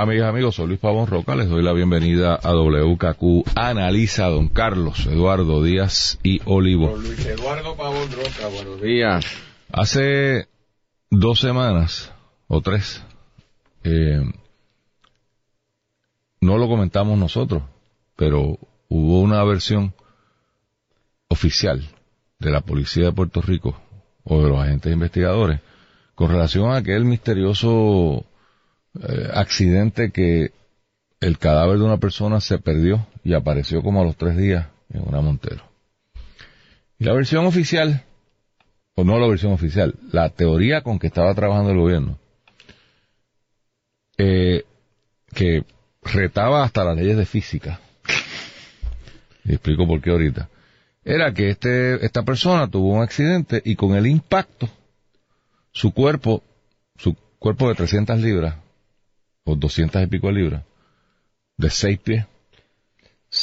Amigas amigos, soy Luis Pavón Roca, les doy la bienvenida a WKQ Analiza Don Carlos Eduardo Díaz y Olivo. Luis Eduardo Pavón Roca, buenos días. Hace dos semanas o tres, eh, no lo comentamos nosotros, pero hubo una versión oficial de la policía de Puerto Rico o de los agentes investigadores con relación a aquel misterioso eh, accidente que el cadáver de una persona se perdió y apareció como a los tres días en una montero. Y la versión oficial, o no la versión oficial, la teoría con que estaba trabajando el gobierno, eh, que retaba hasta las leyes de física, y explico por qué ahorita, era que este, esta persona tuvo un accidente y con el impacto, su cuerpo, su cuerpo de 300 libras, o 200 y pico libras, de seis pies,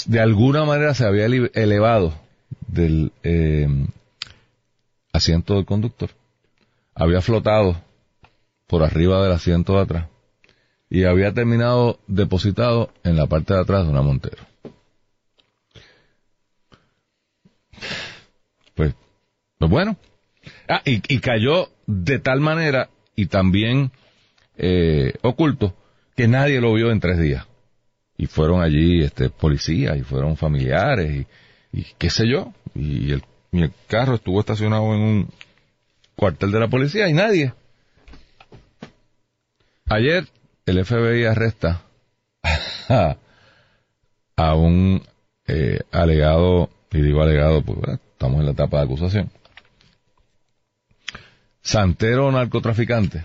de alguna manera se había elevado del eh, asiento del conductor, había flotado por arriba del asiento de atrás y había terminado depositado en la parte de atrás de una montera. Pues, pues bueno. Ah, y, y, cayó de tal manera y también eh, oculto que nadie lo vio en tres días. Y fueron allí este, policías y fueron familiares y, qué sé yo. Y el, carro estuvo estacionado en un cuartel de la policía y nadie. Ayer el FBI arresta a un eh, alegado, y digo alegado porque estamos en la etapa de acusación, santero narcotraficante.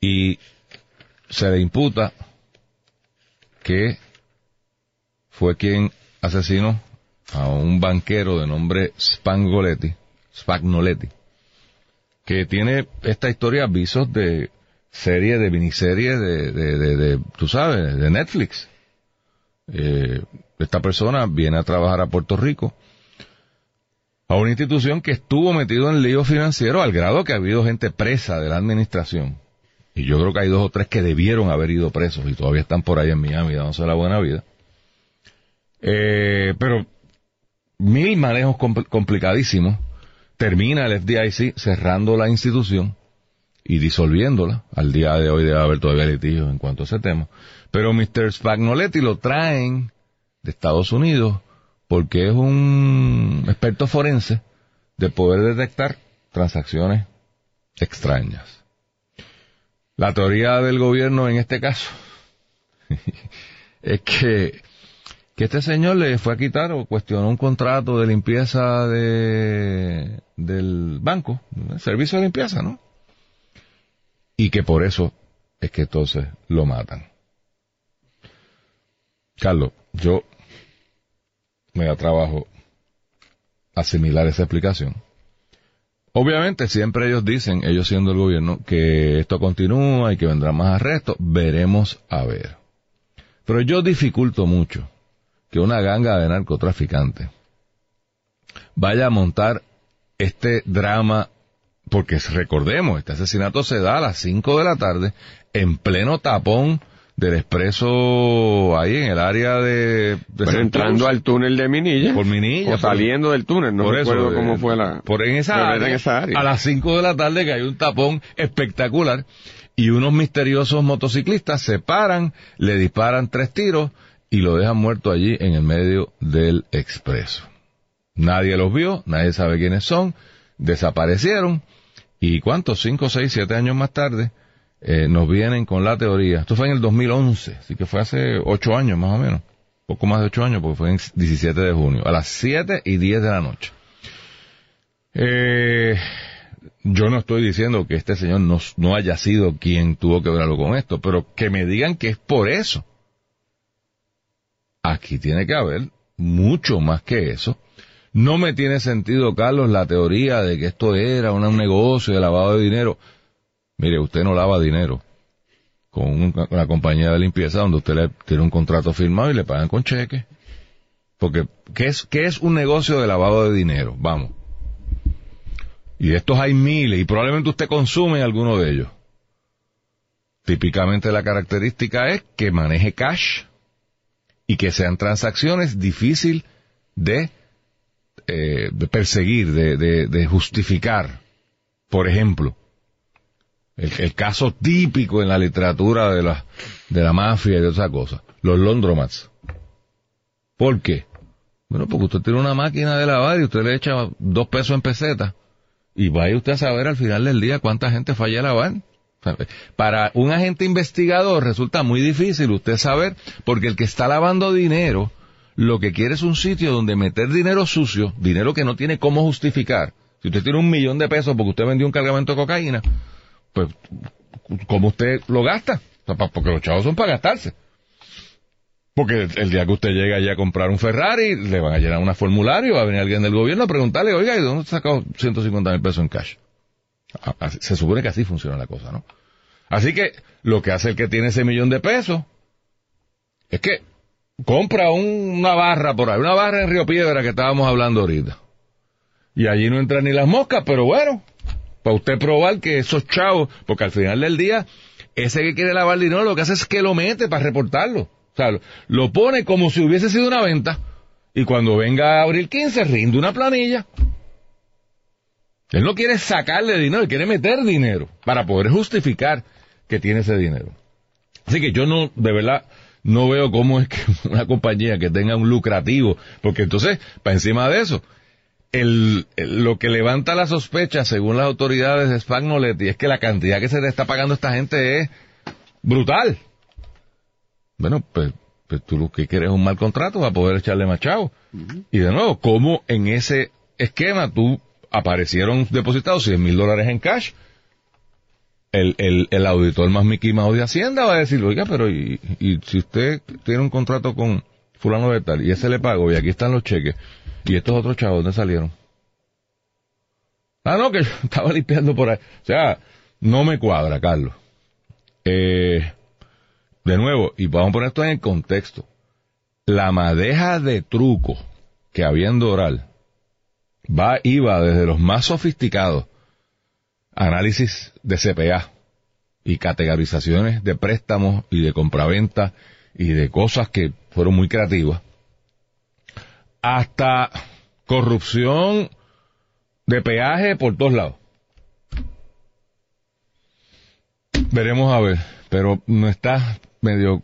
Y se le imputa que fue quien asesinó a un banquero de nombre Spangoletti, Spagnoletti, que tiene esta historia visos de serie, de miniserie de, de, de, tú sabes, de Netflix. Eh, esta persona viene a trabajar a Puerto Rico, a una institución que estuvo metido en lío financiero al grado que ha habido gente presa de la administración y yo creo que hay dos o tres que debieron haber ido presos y todavía están por ahí en Miami dándose la buena vida. Eh, pero mil manejos complicadísimos. Termina el FDIC cerrando la institución y disolviéndola. Al día de hoy debe haber todavía litigios en cuanto a ese tema. Pero Mr. Spagnoletti lo traen de Estados Unidos porque es un experto forense de poder detectar transacciones extrañas. La teoría del gobierno en este caso es que, que este señor le fue a quitar o cuestionó un contrato de limpieza de, del banco, servicio de limpieza, ¿no? Y que por eso es que entonces lo matan. Carlos, yo me da trabajo asimilar esa explicación Obviamente siempre ellos dicen, ellos siendo el gobierno, que esto continúa y que vendrán más arrestos. Veremos a ver. Pero yo dificulto mucho que una ganga de narcotraficantes vaya a montar este drama, porque recordemos, este asesinato se da a las 5 de la tarde en pleno tapón del expreso ahí en el área de... entrando al túnel de Minilla. Por Minilla. O saliendo del túnel, no recuerdo cómo fue la... Por en esa, área, A las 5 de la tarde que hay un tapón espectacular y unos misteriosos motociclistas se paran, le disparan tres tiros y lo dejan muerto allí en el medio del expreso. Nadie los vio, nadie sabe quiénes son, desaparecieron y cuántos, cinco, seis, siete años más tarde, eh, nos vienen con la teoría. Esto fue en el 2011, así que fue hace ocho años más o menos. Poco más de ocho años porque fue en 17 de junio, a las 7 y 10 de la noche. Eh, yo no estoy diciendo que este señor no, no haya sido quien tuvo que ver algo con esto, pero que me digan que es por eso. Aquí tiene que haber mucho más que eso. No me tiene sentido, Carlos, la teoría de que esto era un negocio de lavado de dinero. Mire, usted no lava dinero con una, compañía de limpieza donde usted le tiene un contrato firmado y le pagan con cheque. Porque, ¿qué es, qué es un negocio de lavado de dinero? Vamos. Y de estos hay miles y probablemente usted consume alguno de ellos. Típicamente la característica es que maneje cash y que sean transacciones difíciles de, eh, perseguir, de, justificar. Por ejemplo, el, caso típico en la literatura de la, de la mafia y de esas cosas, los Londromats. ¿Por qué? Bueno, porque usted tiene una máquina de lavar y usted le echa dos pesos en peseta y vaya usted a saber al final del día cuánta gente falla a lavar. Para un agente investigador resulta muy difícil usted saber, porque el que está lavando dinero, lo que quiere es un sitio donde meter dinero sucio, dinero que no tiene cómo justificar. Si usted tiene un millón de pesos porque usted vendió un cargamento de cocaína, pues, ¿cómo usted lo gasta? Porque los chavos son para gastarse. Porque el día que usted llega allá a comprar un Ferrari, le van a llenar un formulario, va a venir alguien del gobierno a preguntarle, oiga, ¿y dónde sacado 150 mil pesos en cash? Se supone que así funciona la cosa, ¿no? Así que lo que hace el que tiene ese millón de pesos es que compra una barra por ahí, una barra en Río Piedra que estábamos hablando ahorita. Y allí no entran ni las moscas, pero bueno, para usted probar que esos chavos, porque al final del día, ese que quiere lavar dinero lo que hace es que lo mete para reportarlo. O sea, lo pone como si hubiese sido una venta. Y cuando venga a abril 15, rinde una planilla. Él no quiere sacarle dinero, él quiere meter dinero para poder justificar que tiene ese dinero. Así que yo no, de verdad, no veo cómo es que una compañía que tenga un lucrativo, porque entonces, para encima de eso, el, lo que levanta la sospecha, según las autoridades de Spagnoletti, es que la cantidad que se le está pagando a esta gente es brutal. Bueno, pues, pues tú lo que quieres es un mal contrato para poder echarle más chavo. Y de nuevo, ¿cómo en ese esquema tú aparecieron depositados 100 mil dólares en cash? El, el, el auditor más Mickey Mouse de Hacienda va a decir, oiga, pero y, y si usted tiene un contrato con fulano de tal y ese le pago y aquí están los cheques y estos otros chavos, ¿dónde salieron? Ah, no, que estaba limpiando por ahí. O sea, no me cuadra, Carlos. Eh, de nuevo, y vamos a poner esto en el contexto, la madeja de truco que había en Doral va, iba desde los más sofisticados análisis de CPA y categorizaciones de préstamos y de compraventa y de cosas que fueron muy creativas, hasta corrupción de peaje por todos lados. Veremos a ver, pero no está medio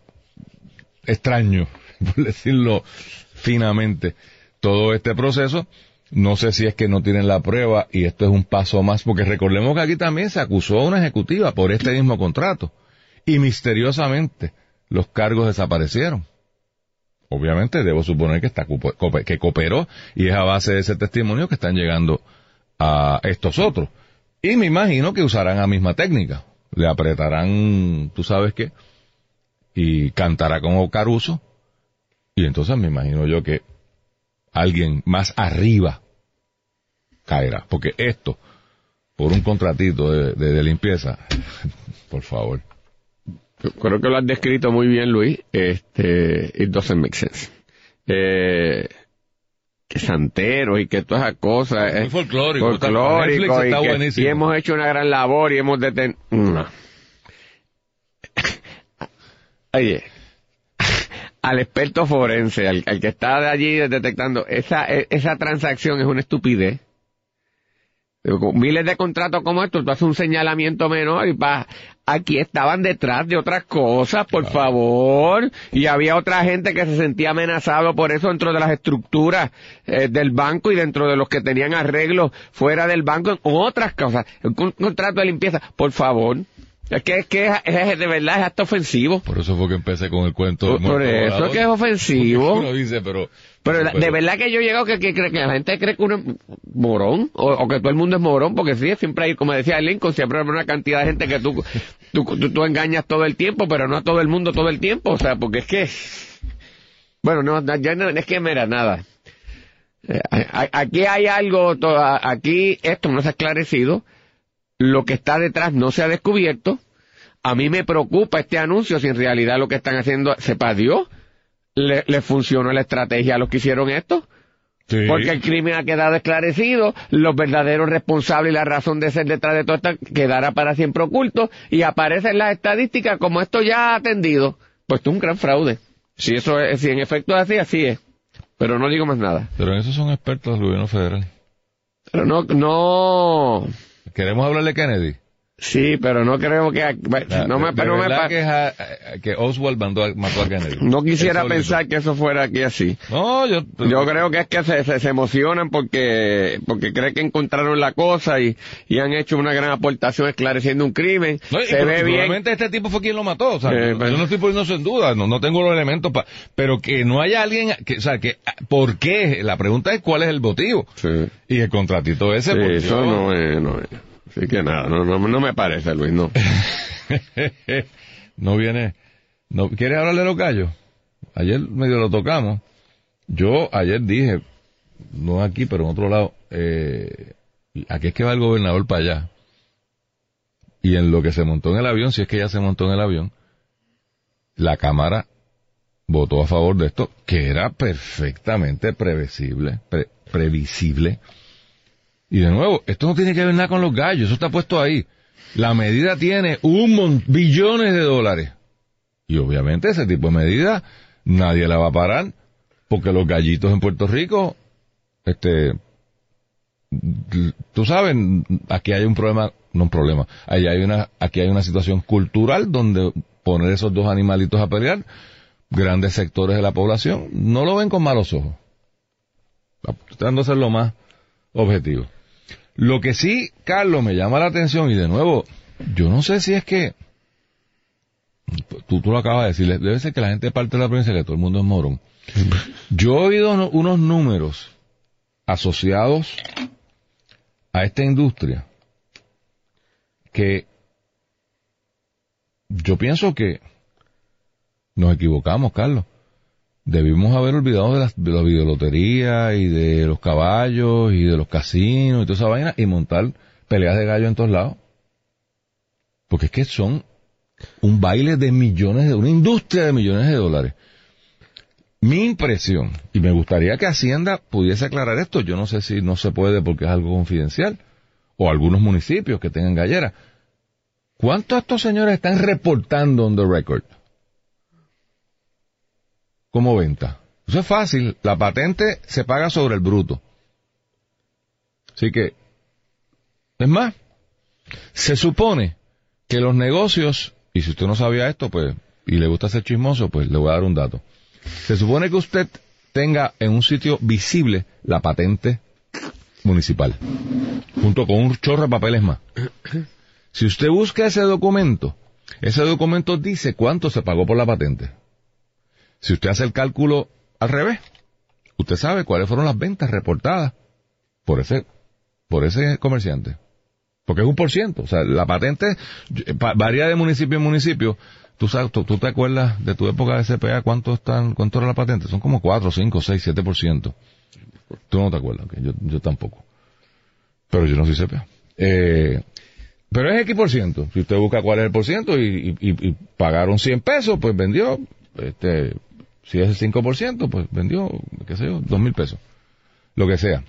extraño, por decirlo finamente, todo este proceso. No sé si es que no tienen la prueba y esto es un paso más, porque recordemos que aquí también se acusó a una ejecutiva por este mismo contrato y misteriosamente los cargos desaparecieron. Obviamente debo suponer que está que cooperó y es a base de ese testimonio que están llegando a estos otros. Y me imagino que usarán la misma técnica. Le apretarán, tú sabes qué, y cantará como Caruso. Y entonces me imagino yo que alguien más arriba caerá. Porque esto, por un contratito de, limpieza, por favor. Creo que lo has descrito muy bien, Luis. Este, it doesn't make sense. Eh, que santero y que todas esas cosas. Muy folclórico. Folclórico y, y hemos hecho una gran labor y hemos detenido... Oye, al experto forense, al, que está allí detectando, esa, e, esa transacción es una estupidez. Miles de contratos como estos, tú haces un señalamiento menor y pa, aquí estaban detrás de otras cosas, por favor. Y había otra gente que se sentía amenazado por eso dentro de las estructuras eh, del banco y dentro de los que tenían arreglos fuera del banco en otras cosas. Un contrato de limpieza, por favor. Es que, es que es, de verdad es hasta ofensivo. Por eso fue que empecé con el cuento. Por, eso es que es ofensivo. dice, pero... Pero, de verdad que yo llego que, que, que, la gente cree que uno es morón, o, que todo el mundo es morón, porque sí, siempre hay, como decía Lincoln, siempre hay una cantidad de gente que tú, tú, tú, engañas todo el tiempo, pero no a todo el mundo todo el tiempo, o sea, porque es que... Bueno, no, ya no, es que mira, nada. Eh, aquí hay algo, aquí esto no se ha esclarecido, lo que está detrás no se ha descubierto, a mí me preocupa este anuncio si en realidad lo que están haciendo, sepa Dios, le, le funcionó la estrategia a los que hicieron esto. Porque el crimen ha quedado esclarecido, los verdaderos responsables y la razón de ser detrás de todo esto quedará para siempre oculto y aparece en las estadísticas como esto ya ha atendido. Pues esto es un gran fraude. Si eso es, si en efecto es así, así es. Pero no digo más nada. Pero en eso son expertos del gobierno federal. Pero no, no. ¿Queremos hablar de Kennedy? Sí, pero no creo que... no me, pero me que, que Oswald mandó mató a Kennedy. No quisiera pensar que eso fuera aquí así. No, yo... Yo creo que es que se, se, emocionan porque porque creen que encontraron la cosa y, y han hecho una gran aportación esclareciendo un crimen. se ve bien. este tipo fue quien lo mató. O sea, eh, yo no estoy poniendo eso en duda, no, no tengo los elementos para... Pero que no haya alguien... Que, o sea, que... ¿Por qué? La pregunta es cuál es el motivo. Sí. Y el contratito ese... Sí, eso no es... No es. Así que nada, no, no, me parece, Luis, no. no viene. No, ¿Quieres hablar de los gallos? Ayer medio lo tocamos. Yo ayer dije, no aquí, pero en otro lado, eh, aquí es que va el gobernador para allá. Y en lo que se montó en el avión, si es que ya se montó en el avión, la Cámara votó a favor de esto, que era perfectamente previsible, previsible y de nuevo, esto no tiene que ver nada con los gallos, eso está puesto ahí. La medida tiene un billones de dólares. Y obviamente ese tipo de medida nadie la va a parar, porque los gallitos en Puerto Rico, este, tú sabes, aquí hay un problema, no un problema, hay una, aquí hay una situación cultural donde poner esos dos animalitos a pelear, grandes sectores de la población no lo ven con malos ojos. Tratando de ser lo más objetivo. Lo que sí, Carlos, me llama la atención, y de nuevo, yo no sé si es que, tú, tú lo acabas de decir, debe ser que la gente parte de la provincia que todo el mundo es morón. Yo he oído unos números asociados a esta industria que yo pienso que nos equivocamos, Carlos debimos haber olvidado de, las, de la videolotería y de los caballos y de los casinos y toda esa vaina y montar peleas de gallo en todos lados. Porque es que son un baile de millones de, una industria de millones de dólares. Mi impresión, y me gustaría que Hacienda pudiese aclarar esto, yo no sé si no se puede porque es algo confidencial, o algunos municipios que tengan galleras. ¿Cuántos estos señores están reportando on the record? Como venta. Eso es fácil. La patente se paga sobre el bruto. Así que, es más, se supone que los negocios, y si usted no sabía esto, pues, y le gusta ser chismoso, pues le voy a dar un dato. Se supone que usted tenga en un sitio visible la patente municipal, junto con un chorro de papeles más. Si usted busca ese documento, ese documento dice cuánto se pagó por la patente. Si usted hace el cálculo al revés, usted sabe cuáles fueron las ventas reportadas por ese, por ese comerciante. Porque es un por ciento. O sea, la patente varía de municipio en municipio. Tú sabes, tú, te acuerdas de tu época de CPA, ¿cuánto están, cuánto era la patente? Son como 4, 5, 6, 7 por ciento. Tú no te acuerdas, yo, yo tampoco. Pero yo no soy CPA. Eh, pero es X por ciento. Si usted busca cuál es el por ciento y, y, pagaron 100 pesos, pues vendió, este, si es el 5%, pues vendió, qué sé yo, dos mil pesos. Lo que sea.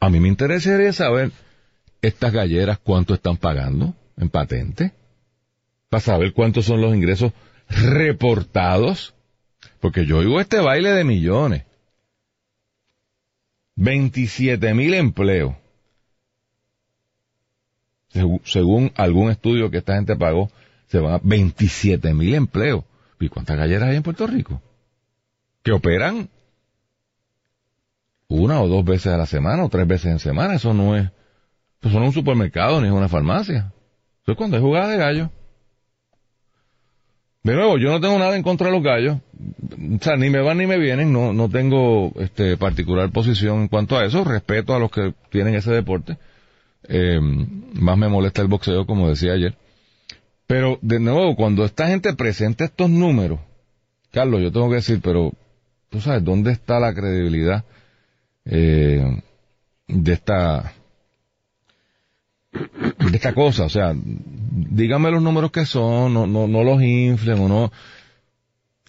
A mí me interesaría saber estas galleras cuánto están pagando en patente. Para saber cuántos son los ingresos reportados. Porque yo oigo este baile de millones. 27 mil empleos. Según algún estudio que esta gente pagó, se van a 27 mil empleos. ¿Y cuántas galleras hay en Puerto Rico? Que operan una o dos veces a la semana o tres veces en semana. Eso no es, eso no es un supermercado ni es una farmacia. Eso es cuando hay jugada de gallo. De nuevo, yo no tengo nada en contra de los gallos. O sea, ni me van ni me vienen. No, no tengo este, particular posición en cuanto a eso. Respeto a los que tienen ese deporte. Eh, más me molesta el boxeo, como decía ayer. Pero, de nuevo, cuando esta gente presenta estos números, Carlos, yo tengo que decir, pero tú sabes, ¿dónde está la credibilidad eh, de esta de esta cosa? O sea, dígame los números que son, no, no, no los inflen o no,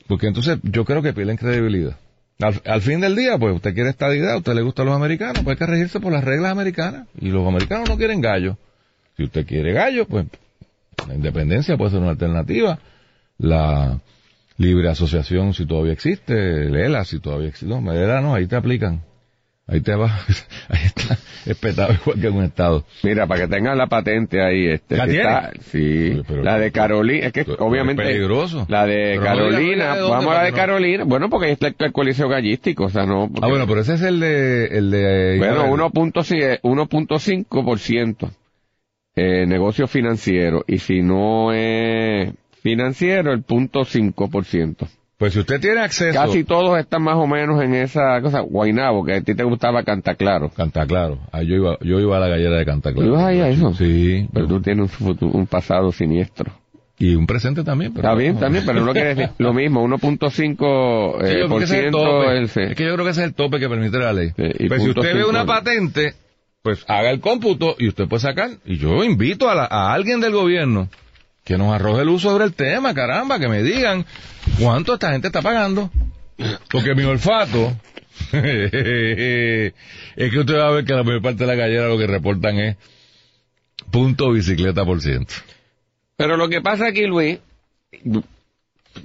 porque entonces yo creo que pierden credibilidad. Al, al fin del día, pues usted quiere estadidad, usted le gusta a los americanos, pues hay que regirse por las reglas americanas. Y los americanos no quieren gallo. Si usted quiere gallo, pues la independencia puede ser una alternativa. La libre asociación, si todavía existe, el ELA, si todavía existe. No, Medera no, ahí te aplican. Ahí te va, ahí está espetado igual que en un estado. Mira, para que tengan la patente ahí, este, ¿La está- sí, Oye, pero- la de Carolina, es que pero- obviamente, es peligroso. la de Pero no Carolina, vamos a la de no- Carolina, bueno, porque ahí está el, el coliseo gallístico, o sea, no, porque- Ah, bueno, pero ese es el de, el de... bueno, Isabel. 1.5%, 1.5% eh, negocio financiero, y si no es financiero, el punto 5%. Pues si usted tiene acceso... Casi todos están más o menos en esa cosa, Guainabo, que a ti te gustaba cantar claro. Canta claro. Ah, yo iba, yo iba a la gallera de Canta Claro. ¿Tú ibas ahí a eso? Sí. Pero tú tienes un, futuro- un pasado siniestro. Y un presente también. Pero Está bien, también, pero no quiere decir lo mismo, 1.5 Sí, eh, yo creo por es el ciento el C. Es que yo creo que ese es el tope que permite la ley. Pues si usted ve cinco una patente, pues haga el cómputo y usted puede sacar. Y yo invito a, la- a alguien del gobierno que nos arroje luz sobre el tema, caramba, que me digan cuánto esta gente está pagando. Porque mi olfato es que usted va a ver que la mayor parte de la gallera lo que reportan es punto bicicleta por ciento. Pero lo que pasa aquí, Luis,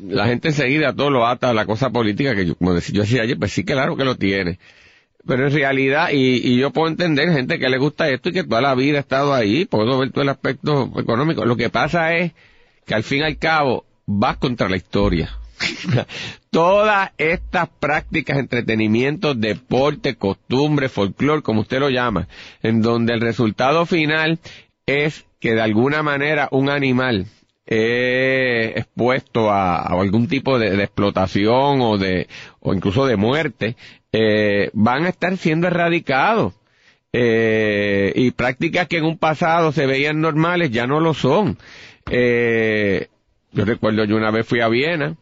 la gente enseguida todo lo ata a la cosa política, que yo, decía, yo decía ayer, pues sí, claro que lo tiene. Pero en realidad, y, y yo puedo entender gente que le gusta esto y que toda la vida ha estado ahí, puedo ver todo el aspecto económico. Lo que pasa es que al fin y al cabo vas contra la historia. Todas estas prácticas, entretenimientos, deporte, costumbre, folclore, como usted lo llama, en donde el resultado final es que de alguna manera un animal es expuesto a, a algún tipo de, de explotación o de o incluso de muerte, eh, van a estar siendo erradicados. Eh, y prácticas que en un pasado se veían normales ya no lo son. Eh, yo recuerdo, yo una vez fui a Viena,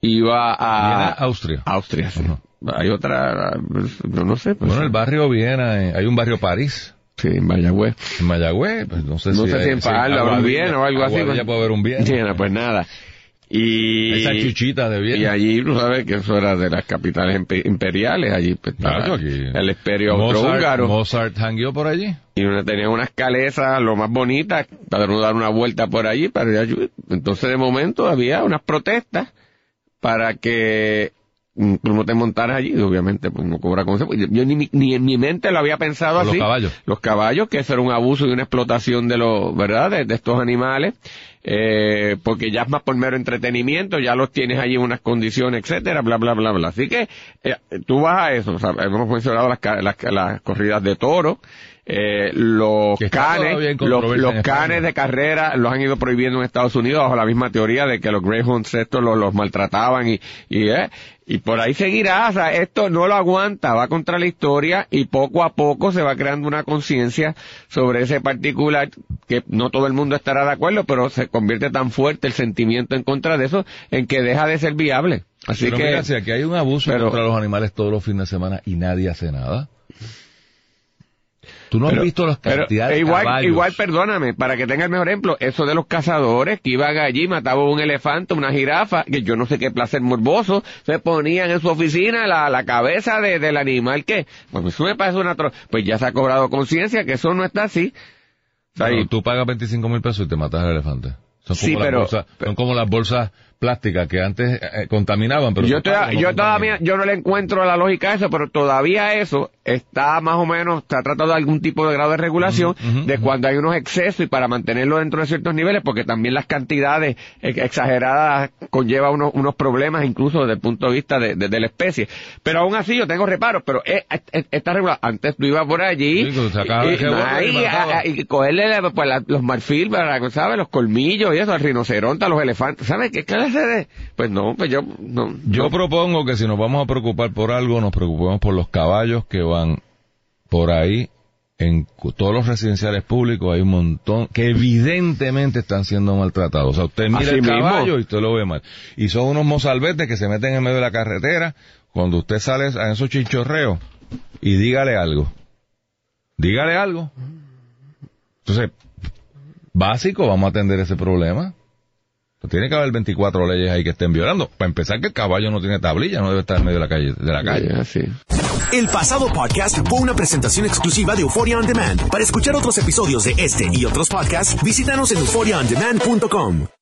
iba a... Viena, Austria. Austria, sí. Hay otra, no, no sé. pues, Bueno, el barrio Viena, eh, hay un barrio París. Sí, en Mayagüez. En Mayagüez, pues no sé No si... sé si en Parla o en Aguadilla- Viena o algo así. Aguadilla puede haber un Viena. Viena, pues nada. Y... Esa chuchita de Viena. Y allí, tú sabes que eso era de las capitales impe- imperiales, allí pues, Claro, aquí. el imperio austrohúngaro. Mozart hangueó por allí. y uno tenía unas calesas lo más bonitas para uno dar una vuelta por allí para allí. entonces de momento había unas protestas para que tú no te montaras allí obviamente pues no cobra consejo yo, yo ni, ni en mi mente lo había pensado Por los así caballos. los caballos que eso era un abuso y una explotación de los verdad de, de estos animales eh, porque ya es más por mero entretenimiento, ya los tienes allí en unas condiciones, etcétera, bla, bla, bla, bla. Así que eh, tú vas a eso, o sea, hemos mencionado las, las, las corridas de toro, eh, los canes, los, canes de carrera los han ido prohibiendo en Estados Unidos bajo la misma teoría de que los greyhounds estos los, los maltrataban y, y, eh, y por ahí seguirá, o sea, esto no lo aguanta, va contra la historia y poco a poco se va creando una conciencia sobre ese particular que no todo el mundo estará de acuerdo, pero se convierte tan fuerte el sentimiento en contra de eso en que deja de ser viable. Así Pero que mira, si aquí hay un abuso pero- contra los animales todos los fines de semana y nadie hace nada. Tú no Pero- has visto las cantidades e de igual, caballos. igual, perdóname, para que tenga el mejor ejemplo, eso de los cazadores que iban allí, mataban un elefante, una jirafa, que yo no sé qué placer morboso, se ponían en su oficina la, la cabeza de- del animal que, pues eso me parece una tro- pues ya se ha cobrado conciencia que eso no está así. O sea, Pero y- tú pagas 25 mil pesos y te matas al elefante. Son como, Sí, las pero- bolsas, son como las bolsas plásticas que antes eh, contaminaban, pero yo, toda- no yo todavía, yo no le encuentro la lógica a eso, pero todavía eso está más o menos, está tratado de algún tipo de grado de regulación de cuando hay unos excesos y para mantenerlo dentro de ciertos niveles, porque también las cantidades ex- exageradas conlleva unos, unos problemas incluso desde el punto de vista de, de- de la especie. Pero aún así yo tengo reparos, pero eh, eh, está regulado. Antes tú ibas por allí Sí, y, ahí, y mataba. a- a- y cogerle pues, la- los marfil, para, ¿sabes? Los colmillos y eso, al rinoceronte, a los elefantes. ¿Sabes qué clase Pues no, pues yo... No, Yo no. propongo que si nos vamos a preocupar por algo, nos preocupemos por los caballos que van por ahí en todos los residenciales públicos hay un montón que evidentemente están siendo maltratados. O sea, usted mira Así el mismo. caballo y usted lo ve mal. Y son unos mozalbetes que se meten en medio de la carretera cuando usted sale a esos chinchorreos y dígale algo. Dígale algo. Entonces, básico, vamos a atender ese problema. Pues tiene que haber 24 leyes ahí que estén violando. Para empezar, que el caballo no tiene tablilla, no debe estar en medio de la calle. De la calle. El pasado podcast fue una presentación exclusiva de Euphoria On Demand. Para escuchar otros episodios de este y otros podcasts, visítanos en euphoriaondemand.com.